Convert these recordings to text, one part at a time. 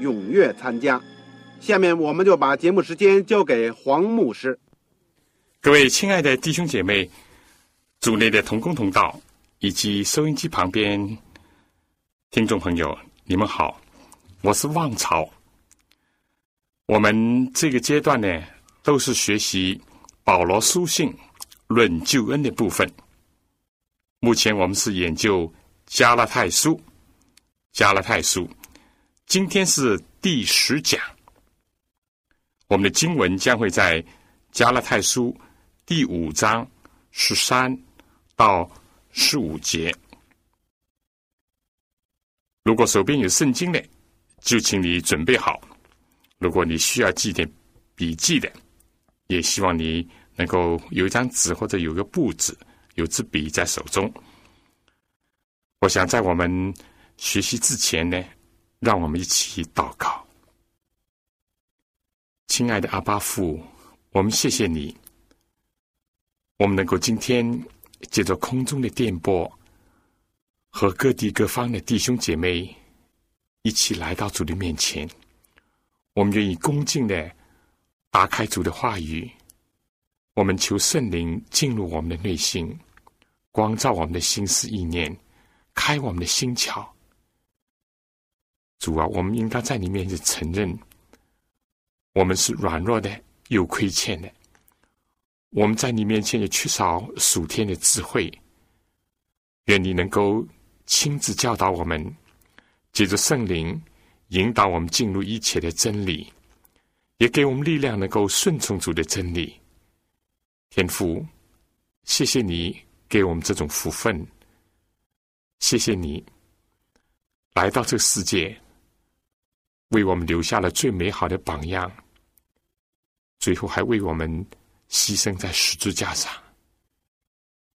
踊跃参加。下面我们就把节目时间交给黄牧师。各位亲爱的弟兄姐妹、组内的同工同道以及收音机旁边听众朋友，你们好，我是旺朝。我们这个阶段呢，都是学习保罗书信。论救恩的部分，目前我们是研究加拉太书。加拉太书，今天是第十讲。我们的经文将会在加拉太书第五章十三到十五节。如果手边有圣经的，就请你准备好；如果你需要记点笔记的，也希望你。能够有一张纸或者有个布子，有支笔在手中。我想在我们学习之前呢，让我们一起祷告。亲爱的阿巴父，我们谢谢你，我们能够今天借着空中的电波和各地各方的弟兄姐妹一起来到主的面前，我们愿意恭敬的打开主的话语。我们求圣灵进入我们的内心，光照我们的心思意念，开我们的心窍。主啊，我们应该在你面前承认，我们是软弱的，有亏欠的。我们在你面前也缺少属天的智慧。愿你能够亲自教导我们，借着圣灵引导我们进入一切的真理，也给我们力量，能够顺从主的真理。天父，谢谢你给我们这种福分，谢谢你来到这个世界，为我们留下了最美好的榜样，最后还为我们牺牲在十字架上。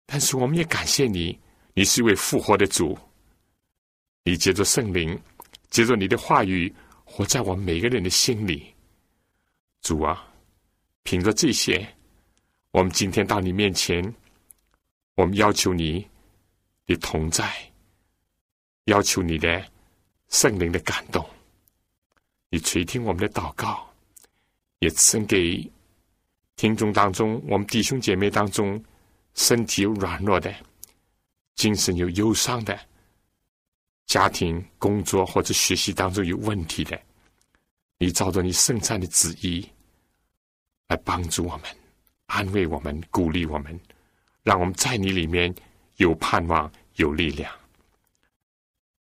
但是我们也感谢你，你是一位复活的主，你借着圣灵，借着你的话语，活在我们每个人的心里。主啊，凭着这些。我们今天到你面前，我们要求你的同在，要求你的圣灵的感动，你垂听我们的祷告，也赐给听众当中，我们弟兄姐妹当中，身体有软弱的，精神有忧伤的，家庭、工作或者学习当中有问题的，你照着你圣善的旨意来帮助我们。安慰我们，鼓励我们，让我们在你里面有盼望、有力量。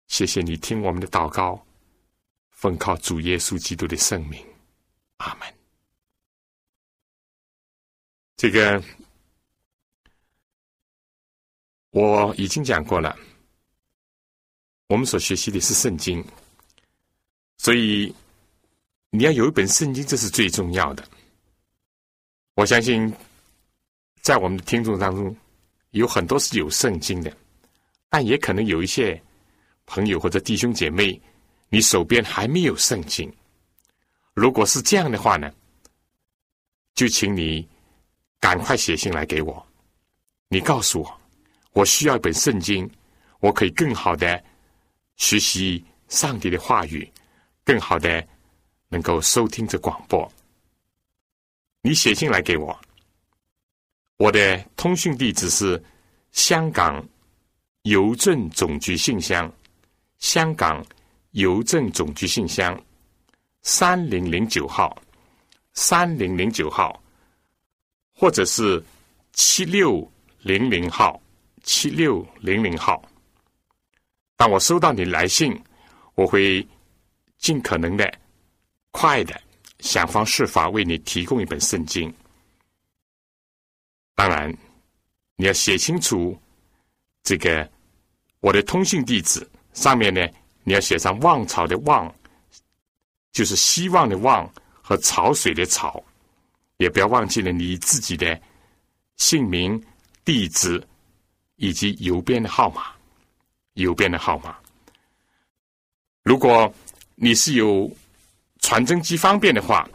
谢谢你听我们的祷告，奉靠主耶稣基督的圣名，阿门。这个我已经讲过了，我们所学习的是圣经，所以你要有一本圣经，这是最重要的。我相信，在我们的听众当中，有很多是有圣经的，但也可能有一些朋友或者弟兄姐妹，你手边还没有圣经。如果是这样的话呢，就请你赶快写信来给我，你告诉我，我需要一本圣经，我可以更好的学习上帝的话语，更好的能够收听这广播。你写信来给我，我的通讯地址是香港邮政总局信箱，香港邮政总局信箱三零零九号，三零零九号，或者是七六零零号，七六零零号。当我收到你来信，我会尽可能的快的想方设法为你提供一本圣经。当然，你要写清楚这个我的通信地址，上面呢你要写上“望潮”的“望”，就是希望的“望”和潮水的“潮”，也不要忘记了你自己的姓名、地址以及邮编的号码。邮编的号码。如果你是有传真机方便的话，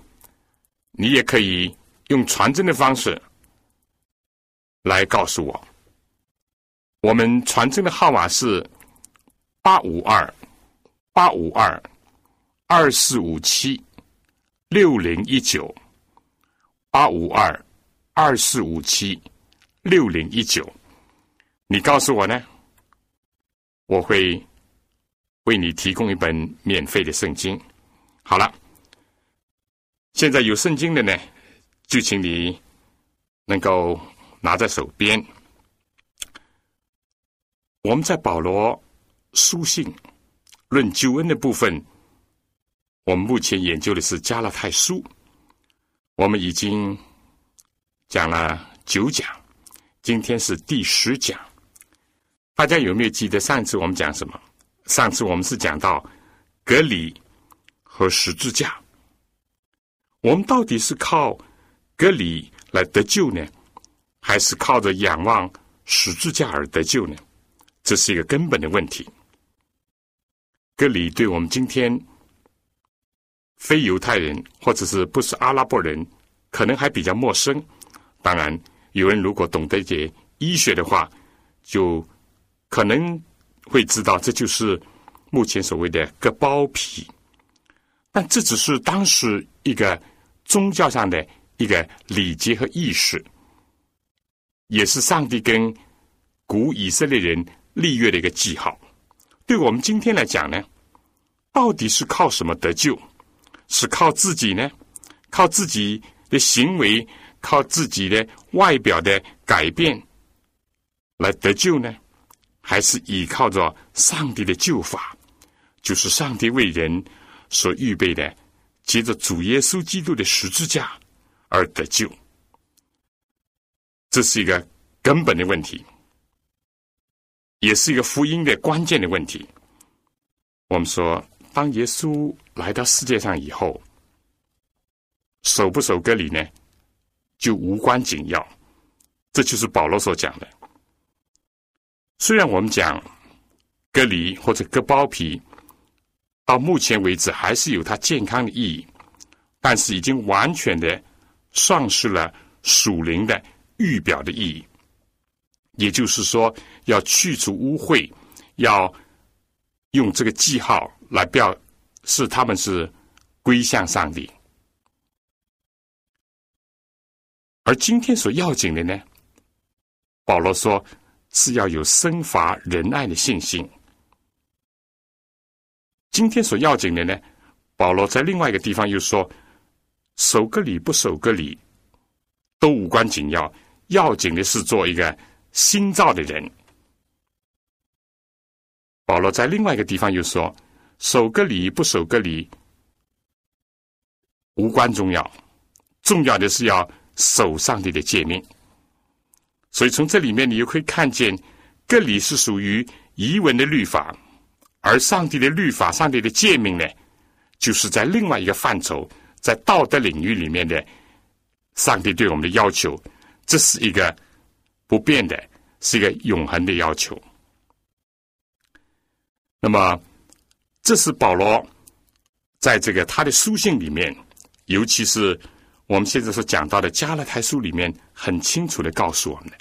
你也可以用传真的方式来告诉我。我们传真的号码是八五二八五二二四五七六零一九八五二二四五七六零一九。你告诉我呢？我会为你提供一本免费的圣经。好了，现在有圣经的呢，就请你能够拿在手边。我们在保罗书信论救恩的部分，我们目前研究的是加拉太书。我们已经讲了九讲，今天是第十讲。大家有没有记得上次我们讲什么？上次我们是讲到隔离和十字架。我们到底是靠隔离来得救呢，还是靠着仰望十字架而得救呢？这是一个根本的问题。隔离对我们今天非犹太人或者是不是阿拉伯人，可能还比较陌生。当然，有人如果懂得一些医学的话，就。可能会知道，这就是目前所谓的割包皮，但这只是当时一个宗教上的一个礼节和意识，也是上帝跟古以色列人立约的一个记号。对我们今天来讲呢，到底是靠什么得救？是靠自己呢？靠自己的行为？靠自己的外表的改变来得救呢？还是依靠着上帝的救法，就是上帝为人所预备的，借着主耶稣基督的十字架而得救。这是一个根本的问题，也是一个福音的关键的问题。我们说，当耶稣来到世界上以后，守不守割礼呢，就无关紧要。这就是保罗所讲的。虽然我们讲割梨或者割包皮，到目前为止还是有它健康的意义，但是已经完全的丧失了属灵的预表的意义。也就是说，要去除污秽，要用这个记号来表示他们是归向上帝。而今天所要紧的呢，保罗说。是要有生发仁爱的信心。今天所要紧的呢，保罗在另外一个地方又说：守个礼不守个礼，都无关紧要，要紧的是做一个新造的人。保罗在另外一个地方又说：守个礼不守个礼，无关重要，重要的是要守上帝的诫命。所以从这里面，你又可以看见，各里是属于遗文的律法，而上帝的律法、上帝的诫命呢，就是在另外一个范畴，在道德领域里面的上帝对我们的要求，这是一个不变的，是一个永恒的要求。那么，这是保罗在这个他的书信里面，尤其是。我们现在所讲到的《加勒泰书》里面很清楚的告诉我们的，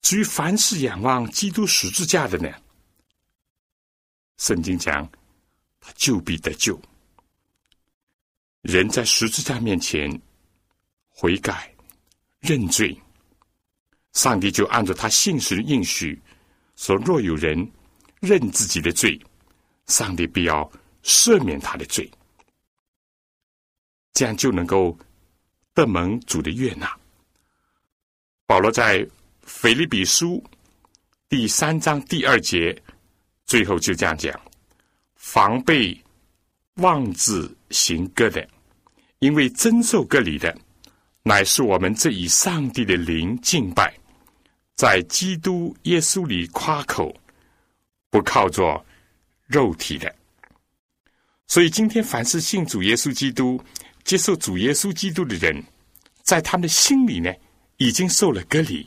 至于凡是仰望基督十字架的呢，圣经讲他就必得救。人在十字架面前悔改认罪，上帝就按照他信实的应许说：若有人认自己的罪，上帝必要赦免他的罪，这样就能够得蒙主的悦纳。保罗在腓利比书第三章第二节最后就这样讲：防备妄自行割的，因为真受割礼的，乃是我们这以上帝的灵敬拜，在基督耶稣里夸口，不靠着。肉体的，所以今天凡是信主耶稣基督、接受主耶稣基督的人，在他们的心里呢，已经受了隔离，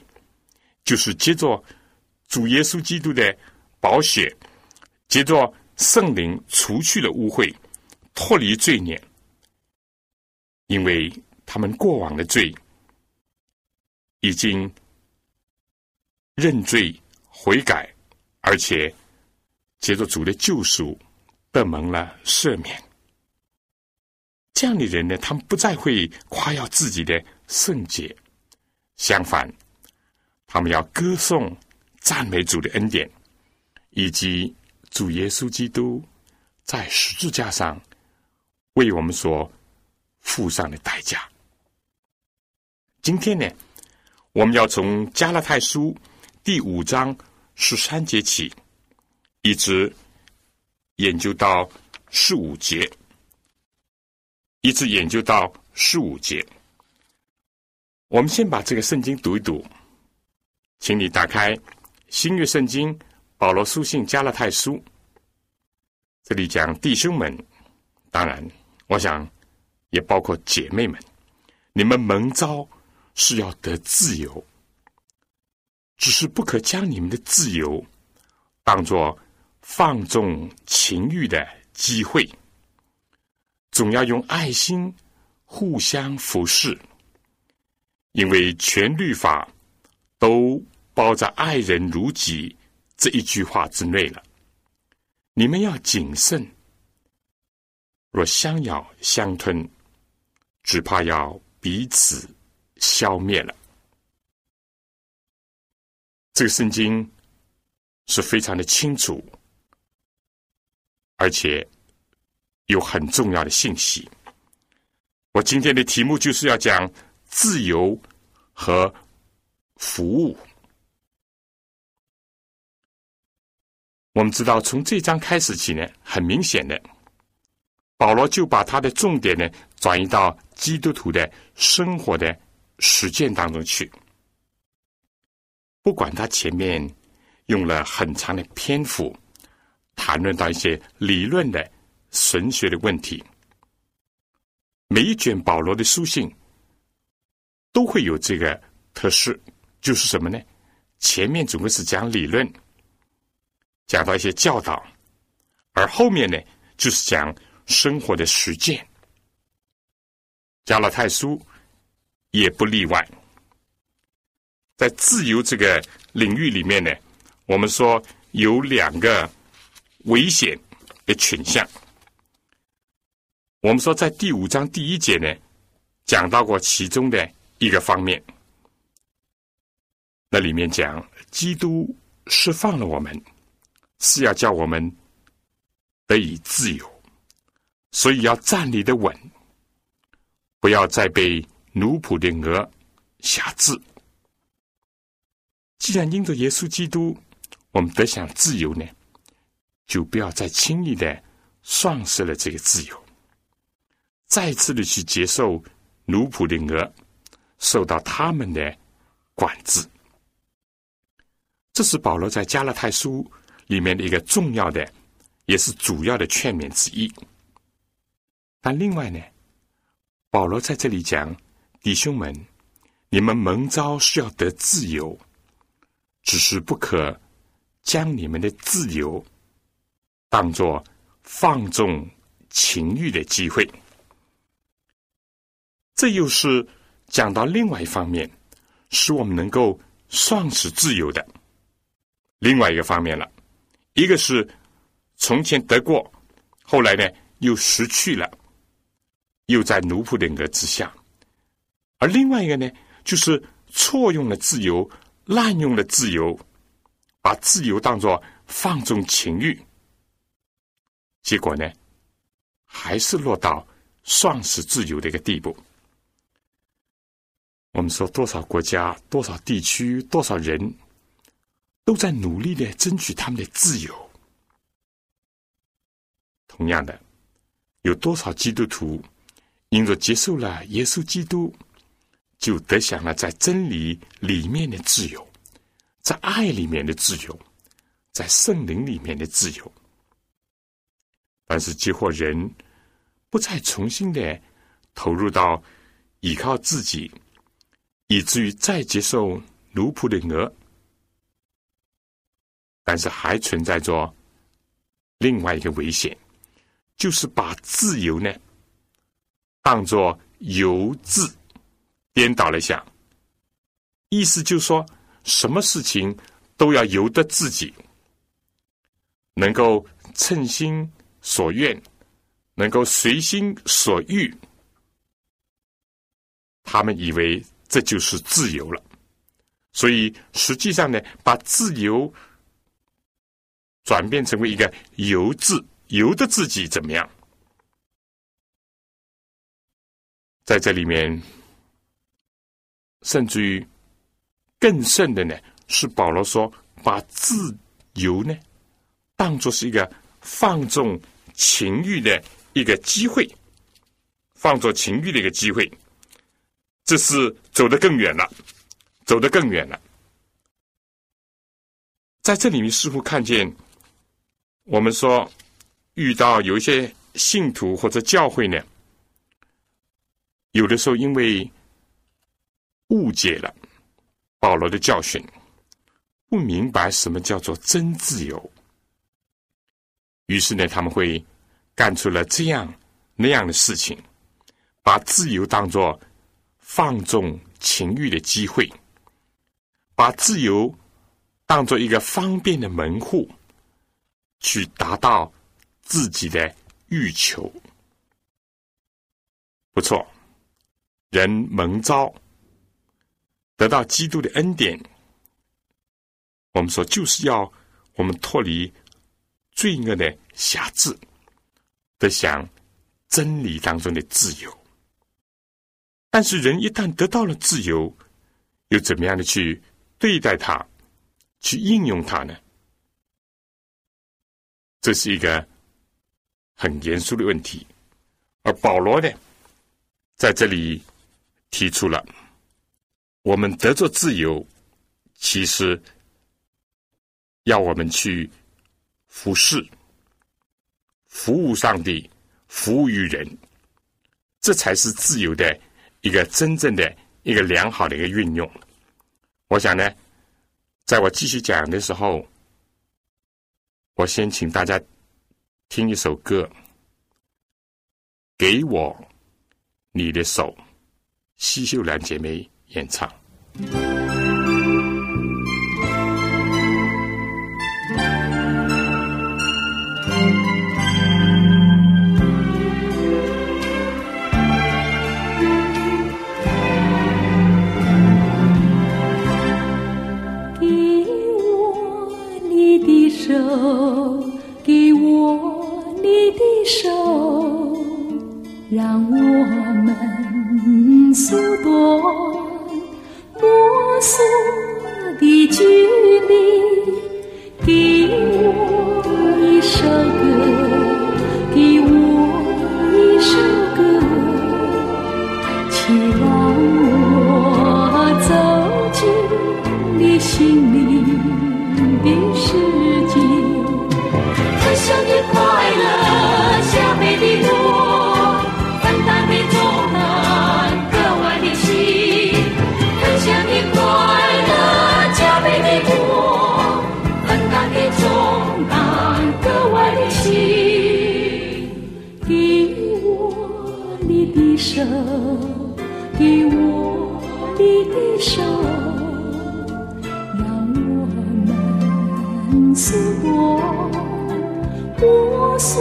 就是接着主耶稣基督的宝血，接着圣灵除去了污秽，脱离罪孽，因为他们过往的罪已经认罪悔改，而且。借着主的救赎，得蒙了赦免。这样的人呢，他们不再会夸耀自己的圣洁，相反，他们要歌颂、赞美主的恩典，以及主耶稣基督在十字架上为我们所付上的代价。今天呢，我们要从加拉太书第五章十三节起。一直研究到十五节，一直研究到十五节。我们先把这个圣经读一读，请你打开新约圣经保罗书信加勒太书。这里讲弟兄们，当然，我想也包括姐妹们，你们蒙召是要得自由，只是不可将你们的自由当作。放纵情欲的机会，总要用爱心互相服侍，因为全律法都包在“爱人如己”这一句话之内了。你们要谨慎，若相咬相吞，只怕要彼此消灭了。这个圣经是非常的清楚。而且有很重要的信息。我今天的题目就是要讲自由和服务。我们知道，从这章开始起呢，很明显的，保罗就把他的重点呢转移到基督徒的生活的实践当中去。不管他前面用了很长的篇幅。谈论到一些理论的神学的问题，每一卷保罗的书信都会有这个特色，就是什么呢？前面总归是讲理论，讲到一些教导，而后面呢，就是讲生活的实践。加拉太书也不例外，在自由这个领域里面呢，我们说有两个。危险的倾向。我们说，在第五章第一节呢，讲到过其中的一个方面。那里面讲，基督释放了我们，是要叫我们得以自由，所以要站立的稳，不要再被奴仆的鹅辖制。既然因着耶稣基督，我们得享自由呢？就不要再轻易的丧失了这个自由，再次的去接受奴仆的鹅，受到他们的管制。这是保罗在加拉太书里面的一个重要的，也是主要的劝勉之一。但另外呢，保罗在这里讲：弟兄们，你们蒙召是要得自由，只是不可将你们的自由。当做放纵情欲的机会，这又是讲到另外一方面，使我们能够丧失自由的另外一个方面了。一个是从前得过，后来呢又失去了，又在奴仆的格之下；而另外一个呢，就是错用了自由，滥用了自由，把自由当作放纵情欲。结果呢，还是落到丧失自由的一个地步。我们说，多少国家、多少地区、多少人，都在努力的争取他们的自由。同样的，有多少基督徒因着接受了耶稣基督，就得享了在真理里面的自由，在爱里面的自由，在圣灵里面的自由。但是，结果人不再重新的投入到依靠自己。以至于再接受奴仆的鹅，但是还存在着另外一个危险，就是把自由呢当作由自颠倒了一下，意思就是说，什么事情都要由得自己，能够称心所愿，能够随心所欲，他们以为。这就是自由了，所以实际上呢，把自由转变成为一个由自由的自己怎么样？在这里面，甚至于更甚的呢，是保罗说，把自由呢当做是一个放纵情欲的一个机会，放纵情欲的一个机会。这是走得更远了，走得更远了。在这里面似乎看见，我们说遇到有一些信徒或者教会呢，有的时候因为误解了保罗的教训，不明白什么叫做真自由，于是呢，他们会干出了这样那样的事情，把自由当作。放纵情欲的机会，把自由当做一个方便的门户，去达到自己的欲求。不错，人蒙招得到基督的恩典，我们说就是要我们脱离罪恶的辖制，得享真理当中的自由。但是人一旦得到了自由，又怎么样的去对待它，去应用它呢？这是一个很严肃的问题。而保罗呢，在这里提出了，我们得着自由，其实要我们去服侍、服务上帝、服务于人，这才是自由的。一个真正的一个良好的一个运用，我想呢，在我继续讲的时候，我先请大家听一首歌，给我你的手，西秀兰姐妹演唱。让我们缩短摸索的距离，给我一首歌，手，给我你的手，让我们诉过我诉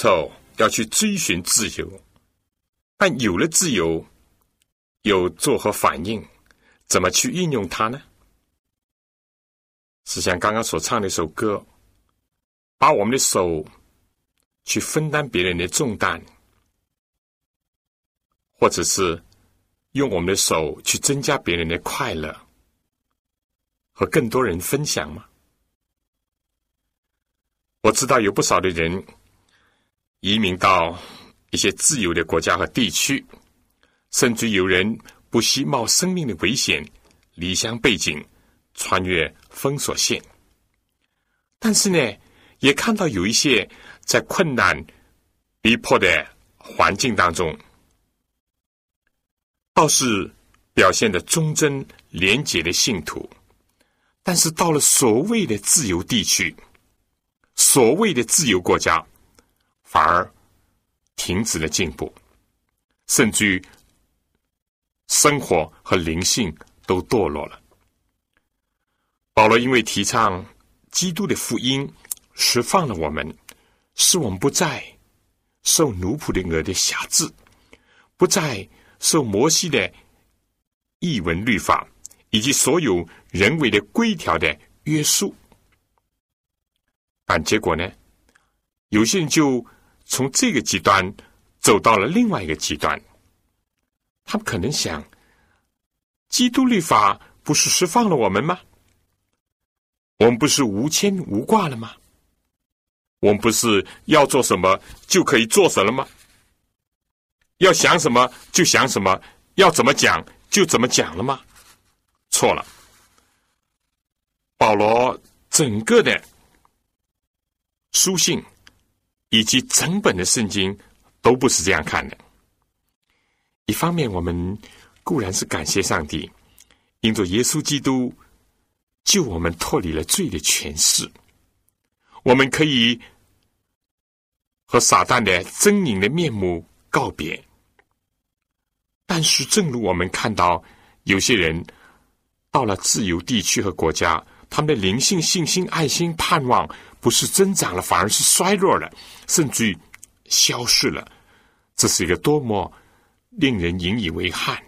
有自由的时候要去追寻自由，但有了自由，有作何反应？怎么去运用它呢？是像刚刚所唱的一首歌，把我们的手去分担别人的重担，或者是用我们的手去增加别人的快乐，和更多人分享吗？我知道有不少的人移民到一些自由的国家和地区，甚至有人不惜冒生命的危险离乡背井，穿越封锁线。但是呢，也看到有一些在困难、逼迫的环境当中，倒是表现的忠贞廉洁的信徒，但是到了所谓的自由地区。所谓的自由国家，反而停止了进步，甚至于生活和灵性都堕落了。保罗因为提倡基督的福音，释放了我们，使我们不再受奴仆的额的辖制，不再受摩西的译文律法以及所有人为的规条的约束。但结果呢？有些人就从这个极端走到了另外一个极端。他们可能想：基督律法不是释放了我们吗？我们不是无牵无挂了吗？我们不是要做什么就可以做什么吗？要想什么就想什么，要怎么讲就怎么讲了吗？错了。保罗整个的。书信以及整本的圣经都不是这样看的。一方面，我们固然是感谢上帝，因着耶稣基督救我们脱离了罪的权势，我们可以和撒旦的狰狞的面目告别。但是，正如我们看到，有些人到了自由地区和国家，他们的灵性、信心、爱心、盼望。不是增长了，反而是衰弱了，甚至于消失了。这是一个多么令人引以为憾，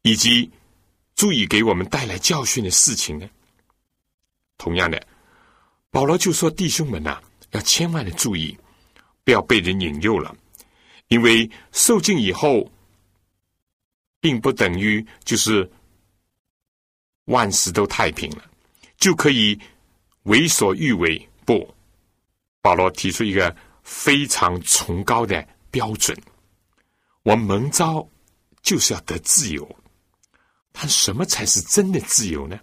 以及足以给我们带来教训的事情呢？同样的，保罗就说：“弟兄们呐，要千万的注意，不要被人引诱了，因为受尽以后，并不等于就是万事都太平了，就可以。”为所欲为，不。保罗提出一个非常崇高的标准：我蒙召就是要得自由。但什么才是真的自由呢？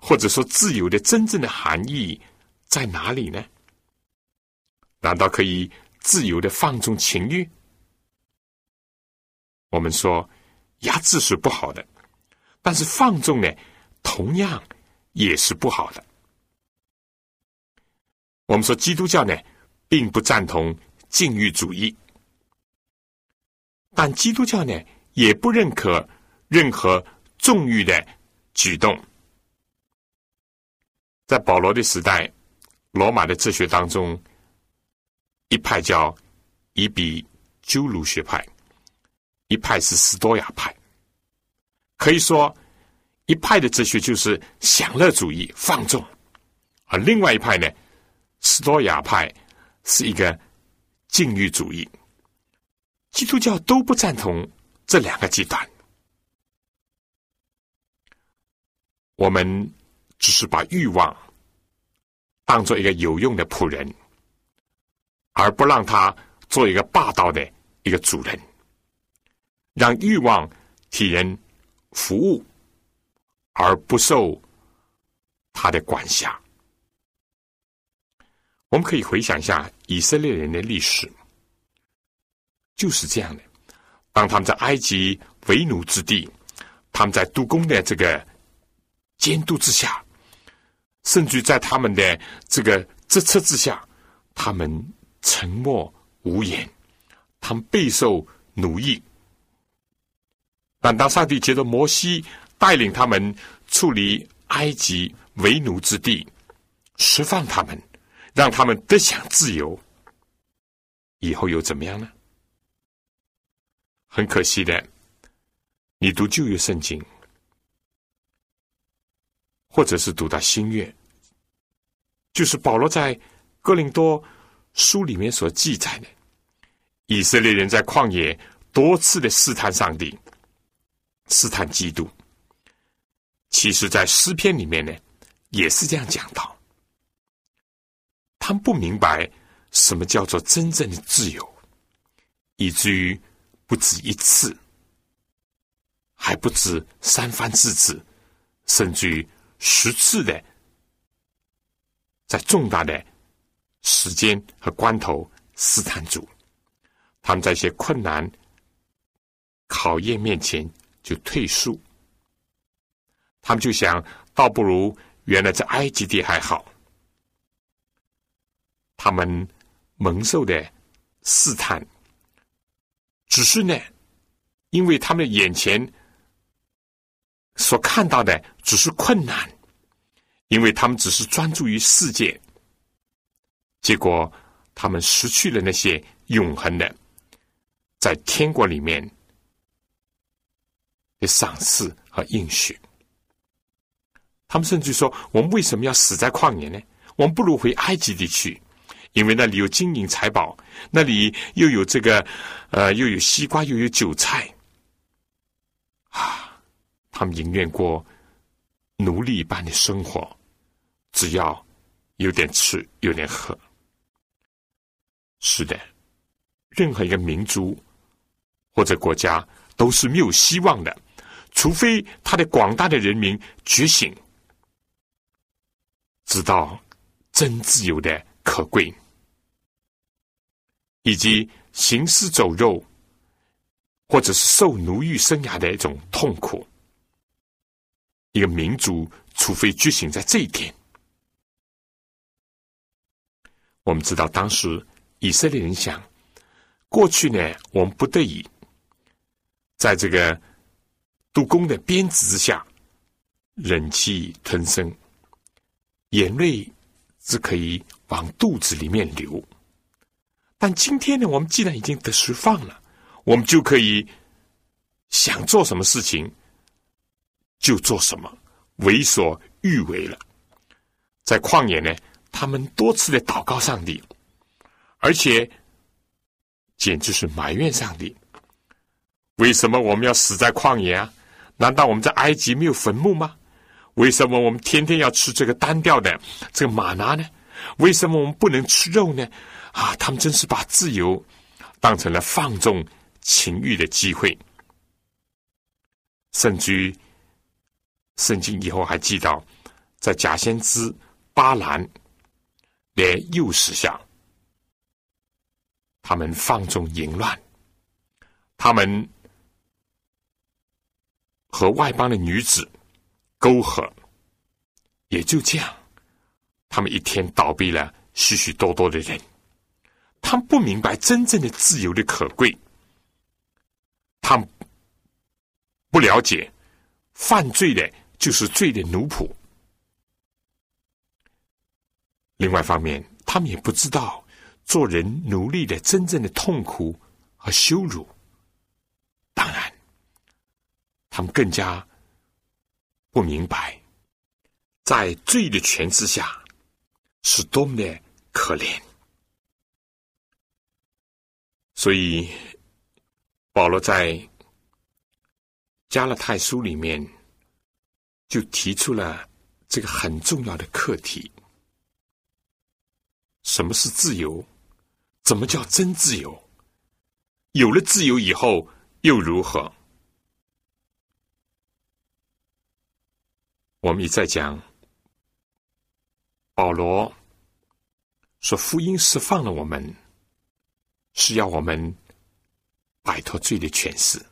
或者说，自由的真正的含义在哪里呢？难道可以自由的放纵情欲？我们说压制是不好的，但是放纵呢，同样也是不好的。我们说基督教呢，并不赞同禁欲主义，但基督教呢，也不认可任何纵欲的举动。在保罗的时代，罗马的哲学当中。一派叫以比鸠鲁学派，一派是斯多亚派。可以说，一派的哲学就是享乐主义、放纵；而另外一派呢，斯多亚派是一个禁欲主义。基督教都不赞同这两个极端。我们只是把欲望当做一个有用的仆人。而不让他做一个霸道的一个主人，让欲望替人服务，而不受他的管辖。我们可以回想一下以色列人的历史，就是这样的。当他们在埃及为奴之地，他们在督工的这个监督之下，甚至在他们的这个支策之下，他们。沉默无言，他们备受奴役。但当上帝接着摩西带领他们处理埃及为奴之地，释放他们，让他们得享自由，以后又怎么样呢？很可惜的，你读旧约圣经，或者是读到新约，就是保罗在哥林多。书里面所记载的，以色列人在旷野多次的试探上帝，试探基督。其实，在诗篇里面呢，也是这样讲到。他们不明白什么叫做真正的自由，以至于不止一次，还不止三番四次，甚至于十次的，在重大的。时间和关头试探主，他们在一些困难考验面前就退缩，他们就想，倒不如原来在埃及地还好。他们蒙受的试探，只是呢，因为他们眼前所看到的只是困难，因为他们只是专注于世界。结果，他们失去了那些永恒的，在天国里面的赏赐和应许。他们甚至说：“我们为什么要死在旷野呢？我们不如回埃及地区，因为那里有金银财宝，那里又有这个，呃，又有西瓜，又有韭菜。”啊，他们宁愿过奴隶一般的生活，只要有点吃，有点喝。是的，任何一个民族或者国家都是没有希望的，除非他的广大的人民觉醒，知道真自由的可贵，以及行尸走肉或者是受奴役生涯的一种痛苦。一个民族除非觉醒在这一天，我们知道当时。以色列人想，过去呢，我们不得已，在这个杜工的鞭子之下，忍气吞声，眼泪只可以往肚子里面流。但今天呢，我们既然已经得释放了，我们就可以想做什么事情就做什么，为所欲为了。在旷野呢，他们多次的祷告上帝。而且，简直是埋怨上帝：为什么我们要死在旷野啊？难道我们在埃及没有坟墓吗？为什么我们天天要吃这个单调的这个玛拿呢？为什么我们不能吃肉呢？啊，他们真是把自由当成了放纵情欲的机会。甚至于，圣经以后还记到，在假先知巴兰的诱使下。他们放纵淫乱，他们和外邦的女子沟壑，也就这样，他们一天倒闭了许许多多的人。他们不明白真正的自由的可贵，他们不了解犯罪的就是罪的奴仆。另外一方面，他们也不知道做人奴隶的真正的痛苦和羞辱。当然，他们更加不明白，在罪的权之下是多么的可怜。所以，保罗在加勒泰书里面就提出了这个很重要的课题。什么是自由？怎么叫真自由？有了自由以后又如何？我们一再讲，保罗说福音释放了我们，是要我们摆脱罪的权势，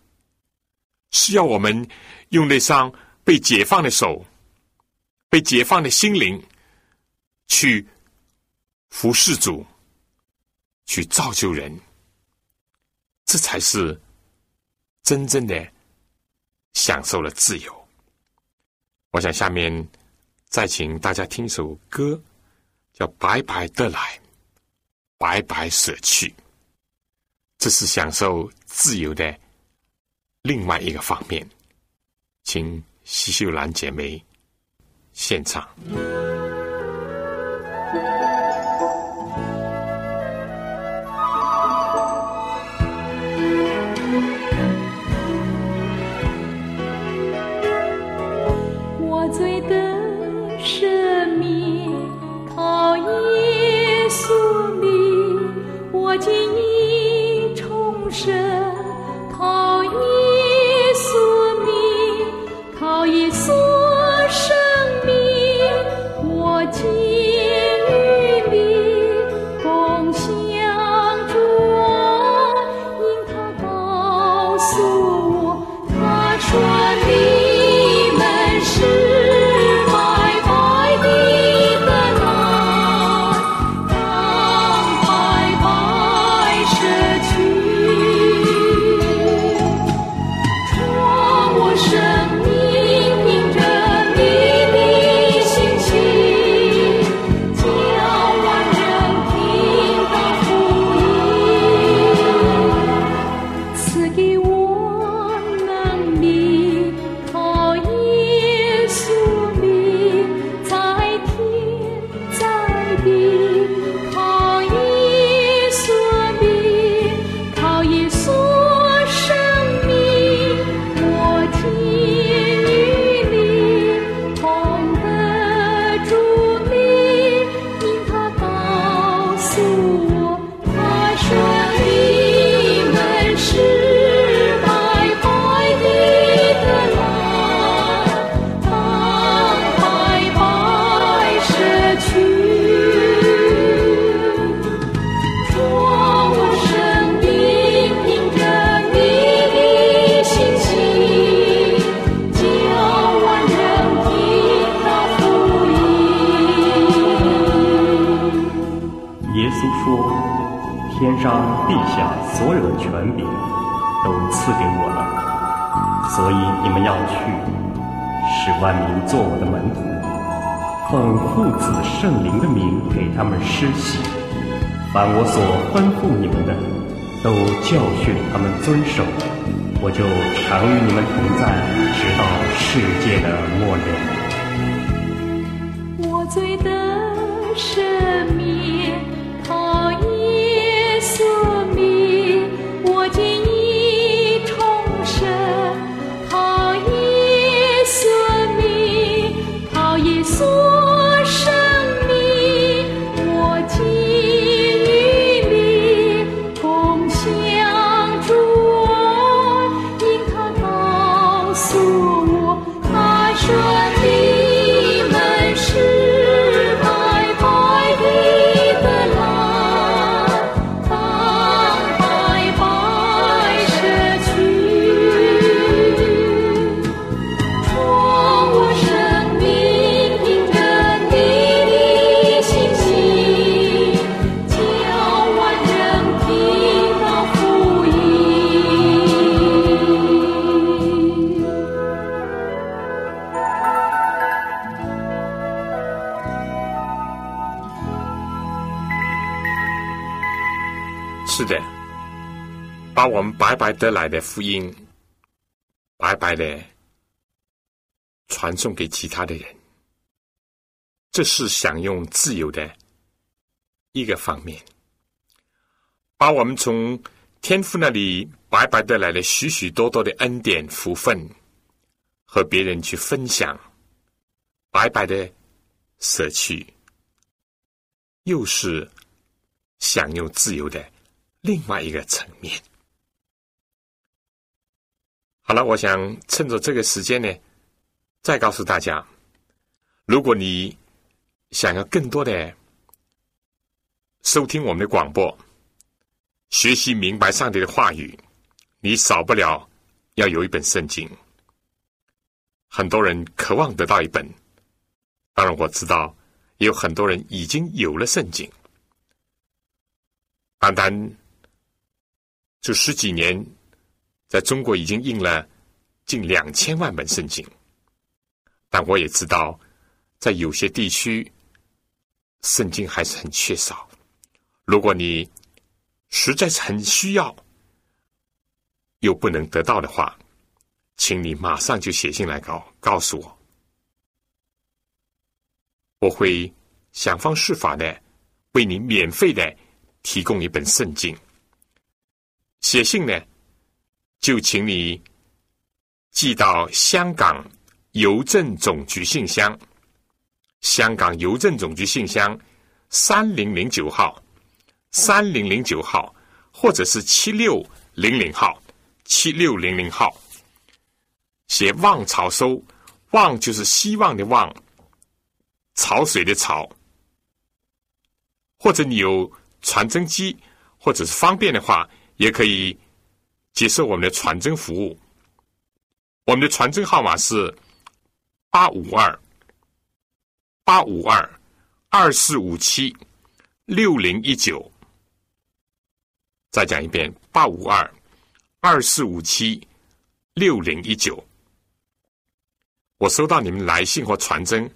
是要我们用那双被解放的手、被解放的心灵去。服侍主，去造就人，这才是真正的享受了自由。我想下面再请大家听首歌，叫《白白的来，白白舍去》，这是享受自由的另外一个方面。请西秀兰姐妹献唱。我见你重生。宽恕你们的，都教训他们遵守，我就常与你们同在，直到世界的末了。得来的福音，白白的传送给其他的人，这是享用自由的一个方面。把我们从天父那里白白得来的许许多多的恩典福分，和别人去分享，白白的舍去，又是享用自由的。另外一个层面，好了，我想趁着这个时间呢，再告诉大家，如果你想要更多的收听我们的广播，学习明白上帝的话语，你少不了要有一本圣经。很多人渴望得到一本，当然我知道有很多人已经有了圣经，单单。这十几年，在中国已经印了近两千万本圣经，但我也知道，在有些地区，圣经还是很缺少。如果你实在是很需要，又不能得到的话，请你马上就写信来告告诉我，我会想方设法的为你免费的提供一本圣经。写信呢，就请你寄到香港邮政总局信箱，香港邮政总局信箱三零零九号，三零零九号，或者是七六零零号，七六零零号，写望潮收，望就是希望的望，潮水的潮，或者你有传真机，或者是方便的话。也可以接受我们的传真服务。我们的传真号码是八五二八五二二四五七六零一九。再讲一遍：八五二二四五七六零一九。我收到你们来信或传真，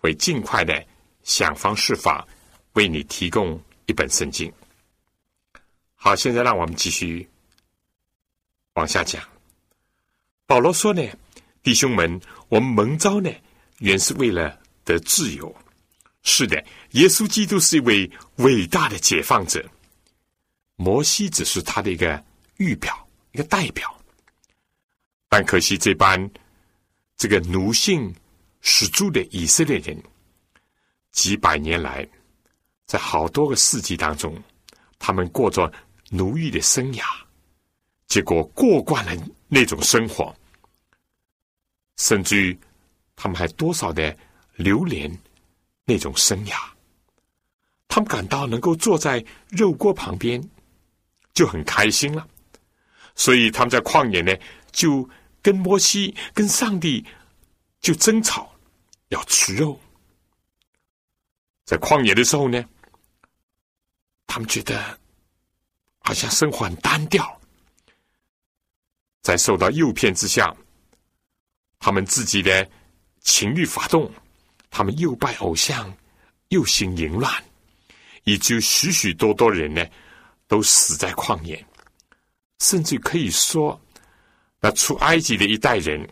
会尽快的想方设法为你提供一本圣经。好，现在让我们继续往下讲。保罗说呢，弟兄们，我们蒙召呢，原是为了得自由。是的，耶稣基督是一位伟大的解放者，摩西只是他的一个预表、一个代表。但可惜，这般这个奴性十足的以色列人，几百年来，在好多个世纪当中，他们过着。奴役的生涯，结果过惯了那种生活，甚至于他们还多少的留恋那种生涯。他们感到能够坐在肉锅旁边就很开心了，所以他们在旷野呢，就跟摩西、跟上帝就争吵，要吃肉。在旷野的时候呢，他们觉得。好像生活很单调，在受到诱骗之下，他们自己的情欲发动，他们又拜偶像，又行淫乱，以及许许多多人呢，都死在旷野，甚至可以说，那出埃及的一代人，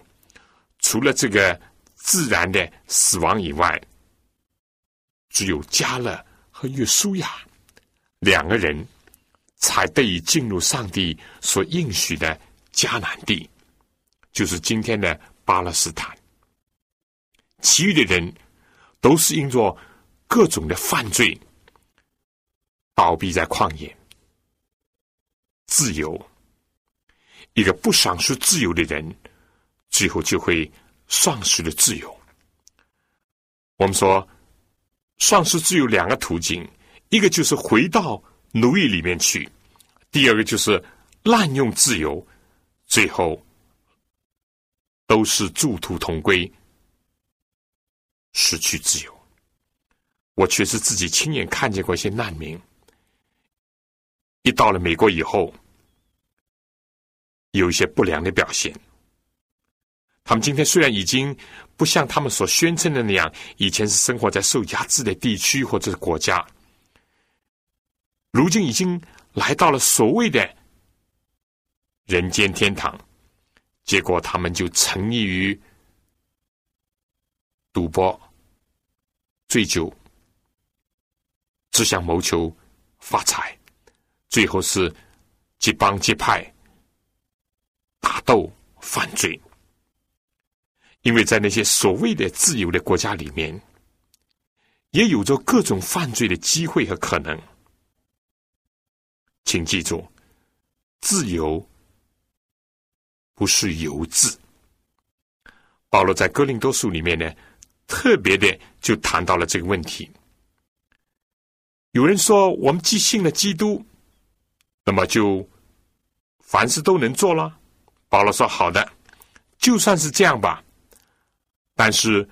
除了这个自然的死亡以外，只有加勒和约书亚两个人。才得以进入上帝所应许的迦南地，就是今天的巴勒斯坦。其余的人都是因着各种的犯罪倒闭在旷野。自由，一个不丧失自由的人，最后就会丧失了自由。我们说，丧失自由两个途径，一个就是回到。奴役里面去，第二个就是滥用自由，最后都是殊途同归，失去自由。我确实自己亲眼看见过一些难民，一到了美国以后，有一些不良的表现。他们今天虽然已经不像他们所宣称的那样，以前是生活在受压制的地区或者是国家。如今已经来到了所谓的人间天堂，结果他们就沉溺于赌博、醉酒，只想谋求发财，最后是结帮结派、打斗、犯罪。因为在那些所谓的自由的国家里面，也有着各种犯罪的机会和可能。请记住，自由不是由字。保罗在哥林多书里面呢，特别的就谈到了这个问题。有人说，我们既信了基督，那么就凡事都能做了。保罗说：“好的，就算是这样吧。”但是，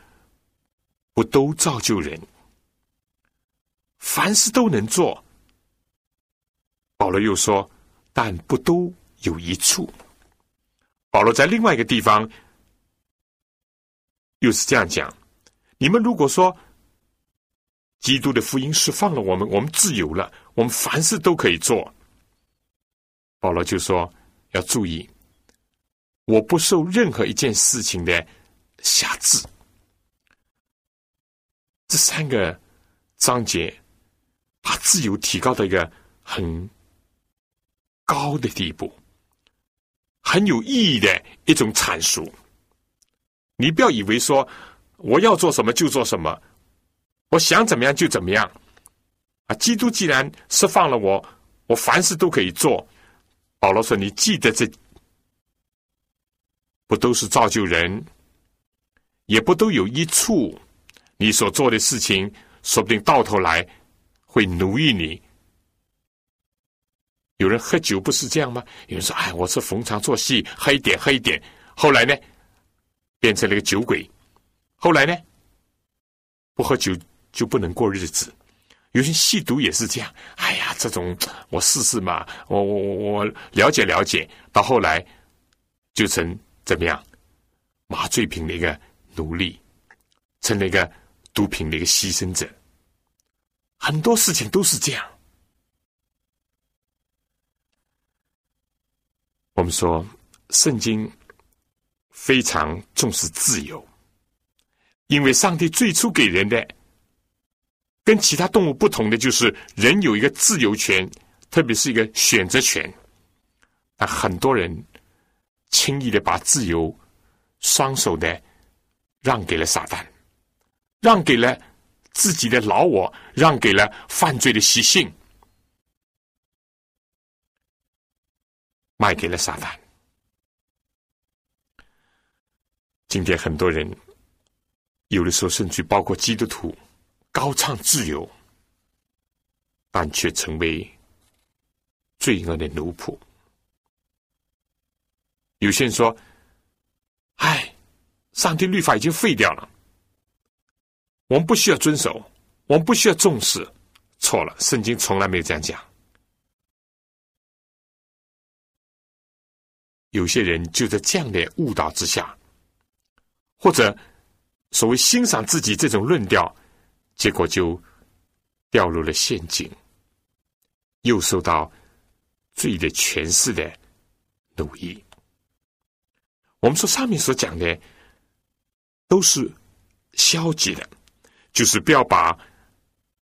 不都造就人？凡事都能做。保罗又说：“但不都有一处。”保罗在另外一个地方又是这样讲：“你们如果说基督的福音释放了我们，我们自由了，我们凡事都可以做。”保罗就说：“要注意，我不受任何一件事情的。”辖制，这三个章节把自由提高到一个很高的地步，很有意义的一种阐述。你不要以为说我要做什么就做什么，我想怎么样就怎么样。啊，基督既然释放了我，我凡事都可以做。保罗说：“你记得这不都是造就人？”也不都有一处，你所做的事情，说不定到头来会奴役你。有人喝酒不是这样吗？有人说：“哎，我是逢场作戏，喝一点，喝一点。”后来呢，变成了个酒鬼。后来呢，不喝酒就不能过日子。有些吸毒也是这样。哎呀，这种我试试嘛，我我我我了解了解，到后来就成怎么样麻醉品的一个。奴隶成了一个毒品的一个牺牲者，很多事情都是这样。我们说，圣经非常重视自由，因为上帝最初给人的跟其他动物不同的，就是人有一个自由权，特别是一个选择权。但很多人轻易的把自由双手的。让给了撒旦，让给了自己的老我，让给了犯罪的习性，卖给了撒旦。今天很多人，有的时候甚至包括基督徒，高唱自由，但却成为罪恶的奴仆。有些人说：“哎。”上帝律法已经废掉了，我们不需要遵守，我们不需要重视。错了，圣经从来没有这样讲。有些人就在这样的误导之下，或者所谓欣赏自己这种论调，结果就掉入了陷阱，又受到罪的权势的奴役。我们说上面所讲的。都是消极的，就是不要把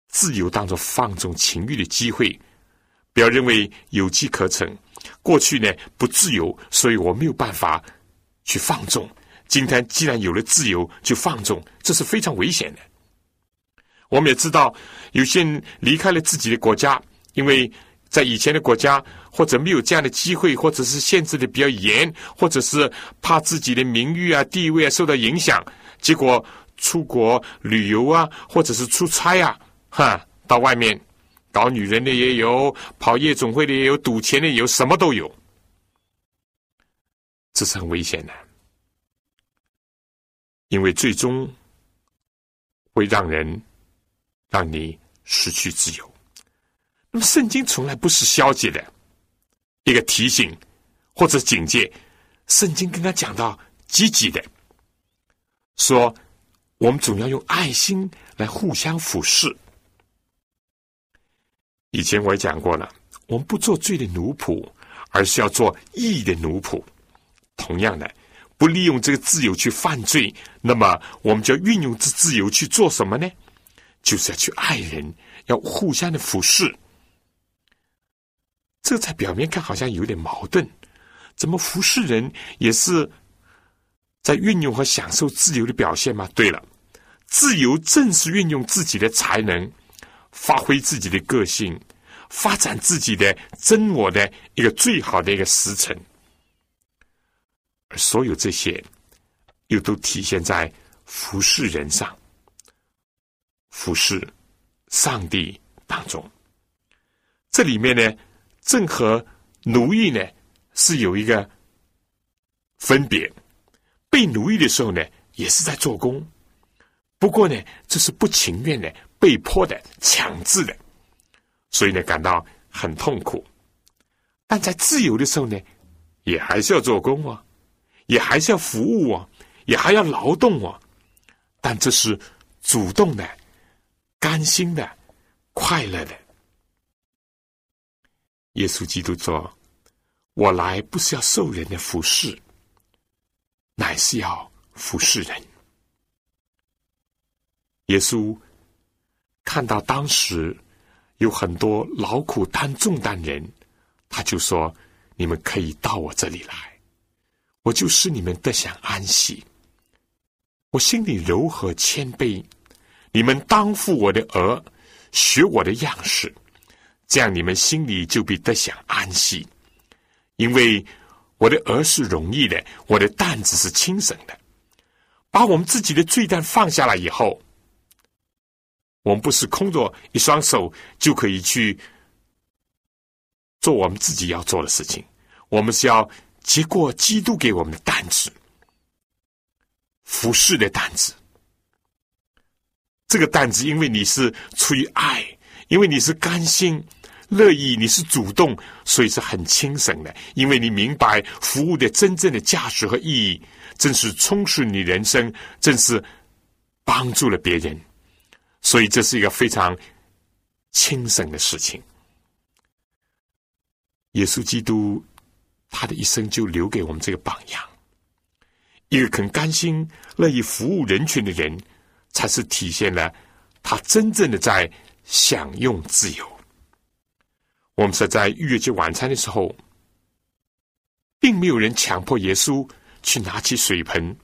自由当做放纵情欲的机会，不要认为有机可乘。过去呢不自由，所以我没有办法去放纵。今天既然有了自由，就放纵，这是非常危险的。我们也知道，有些人离开了自己的国家，因为在以前的国家。或者没有这样的机会，或者是限制的比较严，或者是怕自己的名誉啊、地位啊受到影响，结果出国旅游啊，或者是出差啊，哈，到外面搞女人的也有，跑夜总会的也有，赌钱的也有，什么都有，这是很危险的，因为最终会让人让你失去自由。那么，圣经从来不是消极的。一个提醒或者警戒，圣经跟他讲到积极的，说我们总要用爱心来互相俯视，以前我也讲过了，我们不做罪的奴仆，而是要做义的奴仆。同样的，不利用这个自由去犯罪，那么我们就要运用这自由去做什么呢？就是要去爱人，要互相的服侍。这在表面看好像有点矛盾，怎么服侍人也是在运用和享受自由的表现吗？对了，自由正是运用自己的才能，发挥自己的个性，发展自己的真我的一个最好的一个时辰。而所有这些，又都体现在服侍人上，服侍上帝当中。这里面呢，正和奴役呢是有一个分别。被奴役的时候呢，也是在做工，不过呢，这是不情愿的、被迫的、强制的，所以呢，感到很痛苦。但在自由的时候呢，也还是要做工啊。也还是要服务哦，也还要劳动哦，但这是主动的、甘心的、快乐的。耶稣基督说：“我来不是要受人的服侍，乃是要服侍人。”耶稣看到当时有很多劳苦担重担人，他就说：“你们可以到我这里来。”我就使你们得享安息。我心里柔和谦卑，你们当负我的额，学我的样式，这样你们心里就必得享安息。因为我的额是容易的，我的担子是轻省的。把我们自己的罪担放下来以后，我们不是空着一双手就可以去做我们自己要做的事情，我们是要。接过基督给我们的担子，服侍的担子。这个担子，因为你是出于爱，因为你是甘心乐意，你是主动，所以是很轻省的。因为你明白服务的真正的价值和意义，正是充实你人生，正是帮助了别人，所以这是一个非常轻省的事情。耶稣基督。他的一生就留给我们这个榜样，一个肯甘心乐意服务人群的人，才是体现了他真正的在享用自由。我们说，在逾越节晚餐的时候，并没有人强迫耶稣去拿起水盆，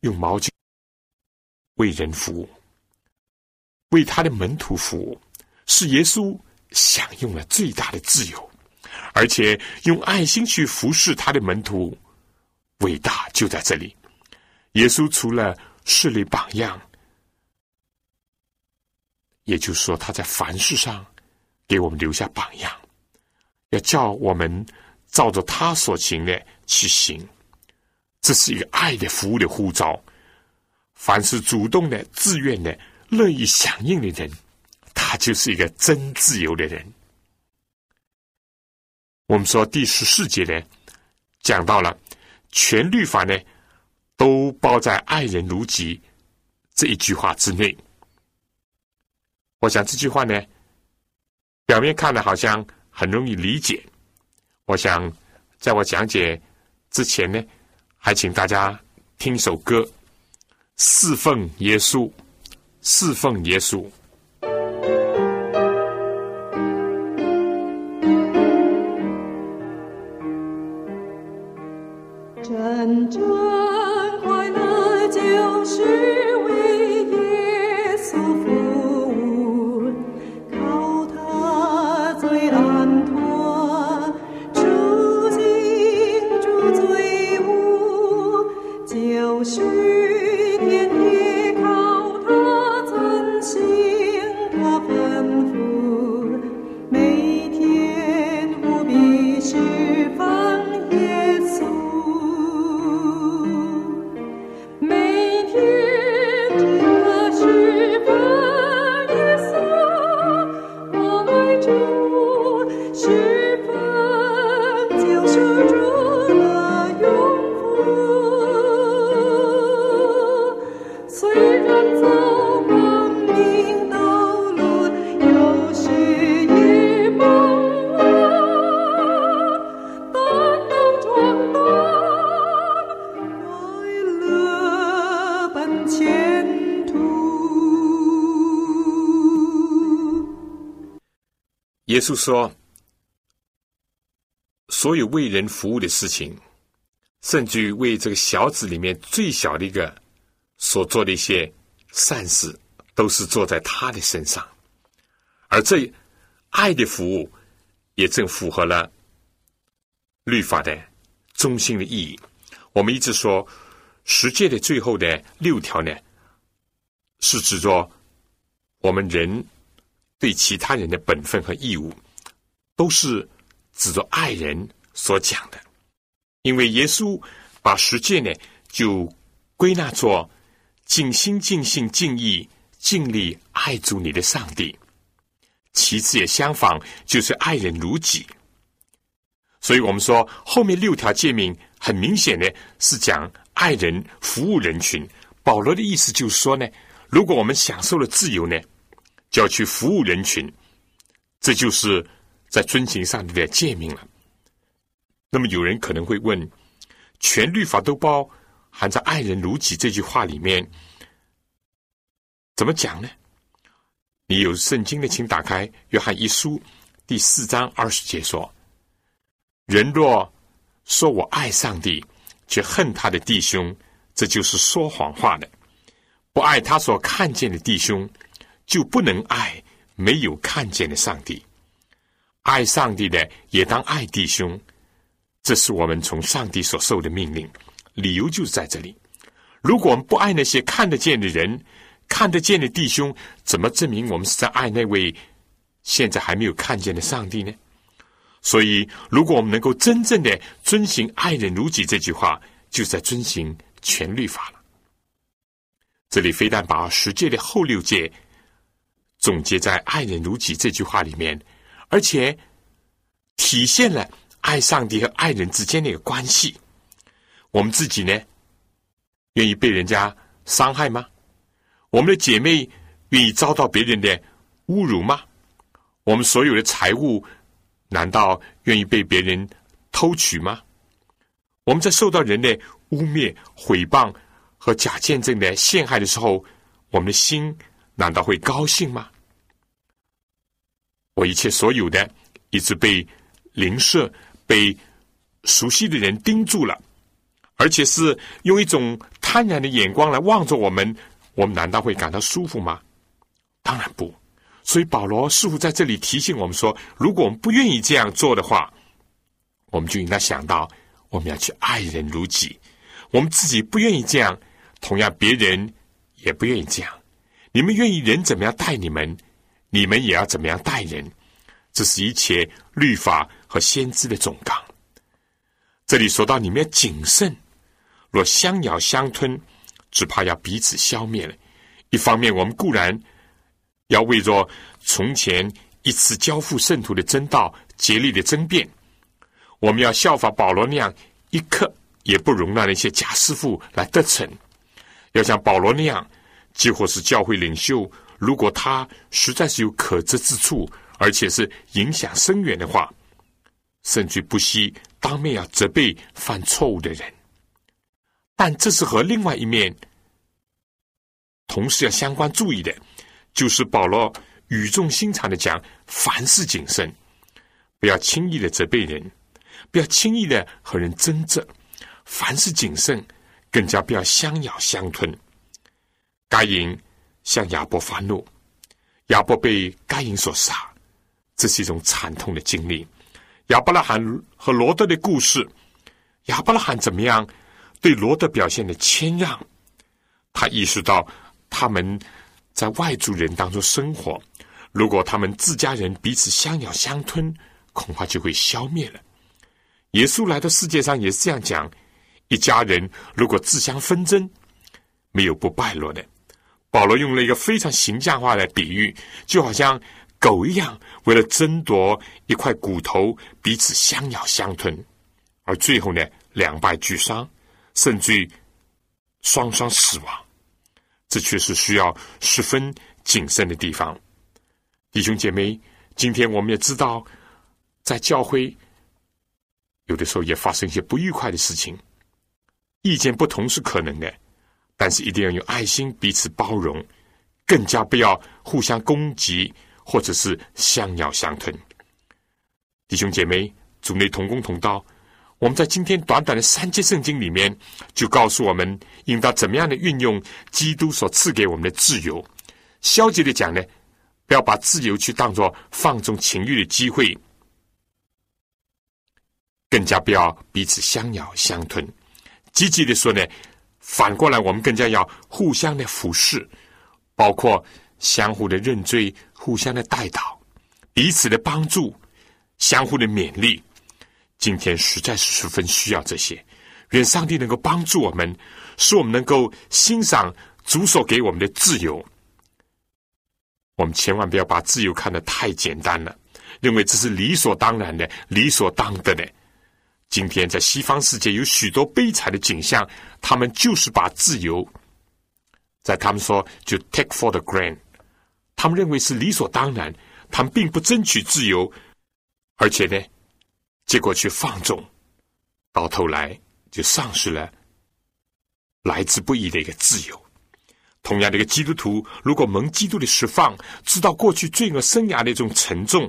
用毛巾为人服务，为他的门徒服务，是耶稣享用了最大的自由。而且用爱心去服侍他的门徒，伟大就在这里。耶稣除了设立榜样，也就是说他在凡事上给我们留下榜样，要叫我们照着他所行的去行。这是一个爱的服务的呼召。凡是主动的、自愿的、乐意响应的人，他就是一个真自由的人。我们说第十四节呢，讲到了全律法呢，都包在“爱人如己”这一句话之内。我想这句话呢，表面看的好像很容易理解。我想在我讲解之前呢，还请大家听一首歌，《侍奉耶稣》，侍奉耶稣。稣说，所有为人服务的事情，甚至于为这个小子里面最小的一个所做的一些善事，都是做在他的身上。而这爱的服务，也正符合了律法的中心的意义。我们一直说，十诫的最后的六条呢，是指着我们人。对其他人的本分和义务，都是指着爱人所讲的。因为耶稣把十诫呢，就归纳作尽心、尽性、尽意、尽力爱主你的上帝。其次也相仿，就是爱人如己。所以我们说，后面六条诫命很明显呢，是讲爱人、服务人群。保罗的意思就是说呢，如果我们享受了自由呢？就要去服务人群，这就是在遵行上帝的诫命了。那么有人可能会问：全律法都包含在“爱人如己”这句话里面，怎么讲呢？你有圣经的，请打开《约翰一书》第四章二十节说：“人若说我爱上帝，却恨他的弟兄，这就是说谎话的；不爱他所看见的弟兄。”就不能爱没有看见的上帝，爱上帝的也当爱弟兄，这是我们从上帝所受的命令。理由就是在这里。如果我们不爱那些看得见的人、看得见的弟兄，怎么证明我们是在爱那位现在还没有看见的上帝呢？所以，如果我们能够真正的遵行“爱人如己”这句话，就在遵行全律法了。这里非但把十诫的后六诫。总结在“爱人如己”这句话里面，而且体现了爱上帝和爱人之间的一个关系。我们自己呢，愿意被人家伤害吗？我们的姐妹愿意遭到别人的侮辱吗？我们所有的财物，难道愿意被别人偷取吗？我们在受到人的污蔑、毁谤和假见证的陷害的时候，我们的心。难道会高兴吗？我一切所有的，一直被邻舍、被熟悉的人盯住了，而且是用一种贪婪的眼光来望着我们，我们难道会感到舒服吗？当然不。所以保罗似乎在这里提醒我们说：，如果我们不愿意这样做的话，我们就应该想到，我们要去爱人如己。我们自己不愿意这样，同样别人也不愿意这样。你们愿意人怎么样待你们，你们也要怎么样待人。这是一切律法和先知的总纲。这里说到你们要谨慎，若相咬相吞，只怕要彼此消灭了。一方面，我们固然要为着从前一次交付圣徒的真道竭力的争辩，我们要效法保罗那样，一刻也不容让那些假师傅来得逞，要像保罗那样。几乎是教会领袖，如果他实在是有可责之处，而且是影响深远的话，甚至不惜当面要责备犯错误的人。但这是和另外一面同时要相关注意的，就是保罗语重心长的讲：凡事谨慎，不要轻易的责备人，不要轻易的和人争执，凡事谨慎，更加不要相咬相吞。该隐向亚伯发怒，亚伯被该隐所杀，这是一种惨痛的经历。亚伯拉罕和罗德的故事，亚伯拉罕怎么样对罗德表现的谦让？他意识到他们在外族人当中生活，如果他们自家人彼此相咬相吞，恐怕就会消灭了。耶稣来到世界上也是这样讲：一家人如果自相纷争，没有不败落的。保罗用了一个非常形象化的比喻，就好像狗一样，为了争夺一块骨头，彼此相咬相吞，而最后呢，两败俱伤，甚至于双双死亡。这却是需要十分谨慎的地方。弟兄姐妹，今天我们也知道，在教会有的时候也发生一些不愉快的事情，意见不同是可能的。但是一定要有爱心，彼此包容，更加不要互相攻击或者是相咬相吞。弟兄姐妹，主内同工同道。我们在今天短短的三节圣经里面，就告诉我们应当怎么样的运用基督所赐给我们的自由。消极的讲呢，不要把自由去当作放纵情欲的机会，更加不要彼此相咬相吞。积极的说呢，反过来我们更加要互相的服侍，包括相互的认罪、互相的带祷、彼此的帮助、相互的勉励。今天实在是十分需要这些，愿上帝能够帮助我们，使我们能够欣赏主所给我们的自由。我们千万不要把自由看得太简单了，认为这是理所当然的、理所当得的。今天在西方世界有许多悲惨的景象，他们就是把自由，在他们说就 take for the grand，他们认为是理所当然，他们并不争取自由，而且呢。结果去放纵，到头来就丧失了来之不易的一个自由。同样的一个基督徒，如果蒙基督的释放，知道过去罪恶生涯的一种沉重，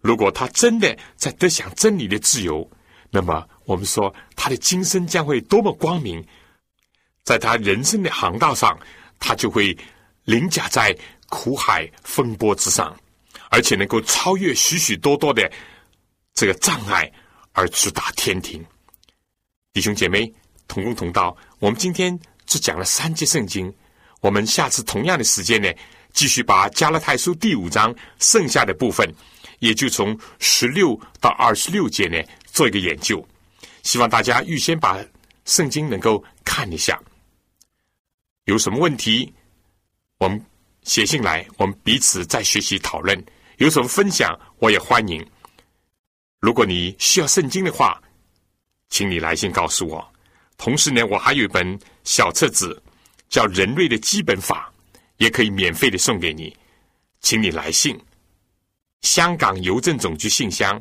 如果他真的在得享真理的自由，那么我们说他的今生将会多么光明！在他人生的航道上，他就会凌驾在苦海风波之上，而且能够超越许许多多的。这个障碍而直达天庭，弟兄姐妹同工同道。我们今天只讲了三节圣经，我们下次同样的时间呢，继续把加拉太书第五章剩下的部分，也就从十六到二十六节呢做一个研究。希望大家预先把圣经能够看一下，有什么问题，我们写信来，我们彼此再学习讨论。有什么分享，我也欢迎。如果你需要圣经的话，请你来信告诉我。同时呢，我还有一本小册子，叫《人类的基本法》，也可以免费的送给你，请你来信。香港邮政总局信箱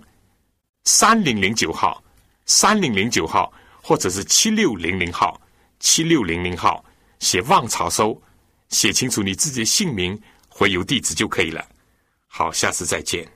三零零九号，三零零九号，或者是七六零零号，七六零零号，写旺潮收，写清楚你自己的姓名回邮地址就可以了。好，下次再见。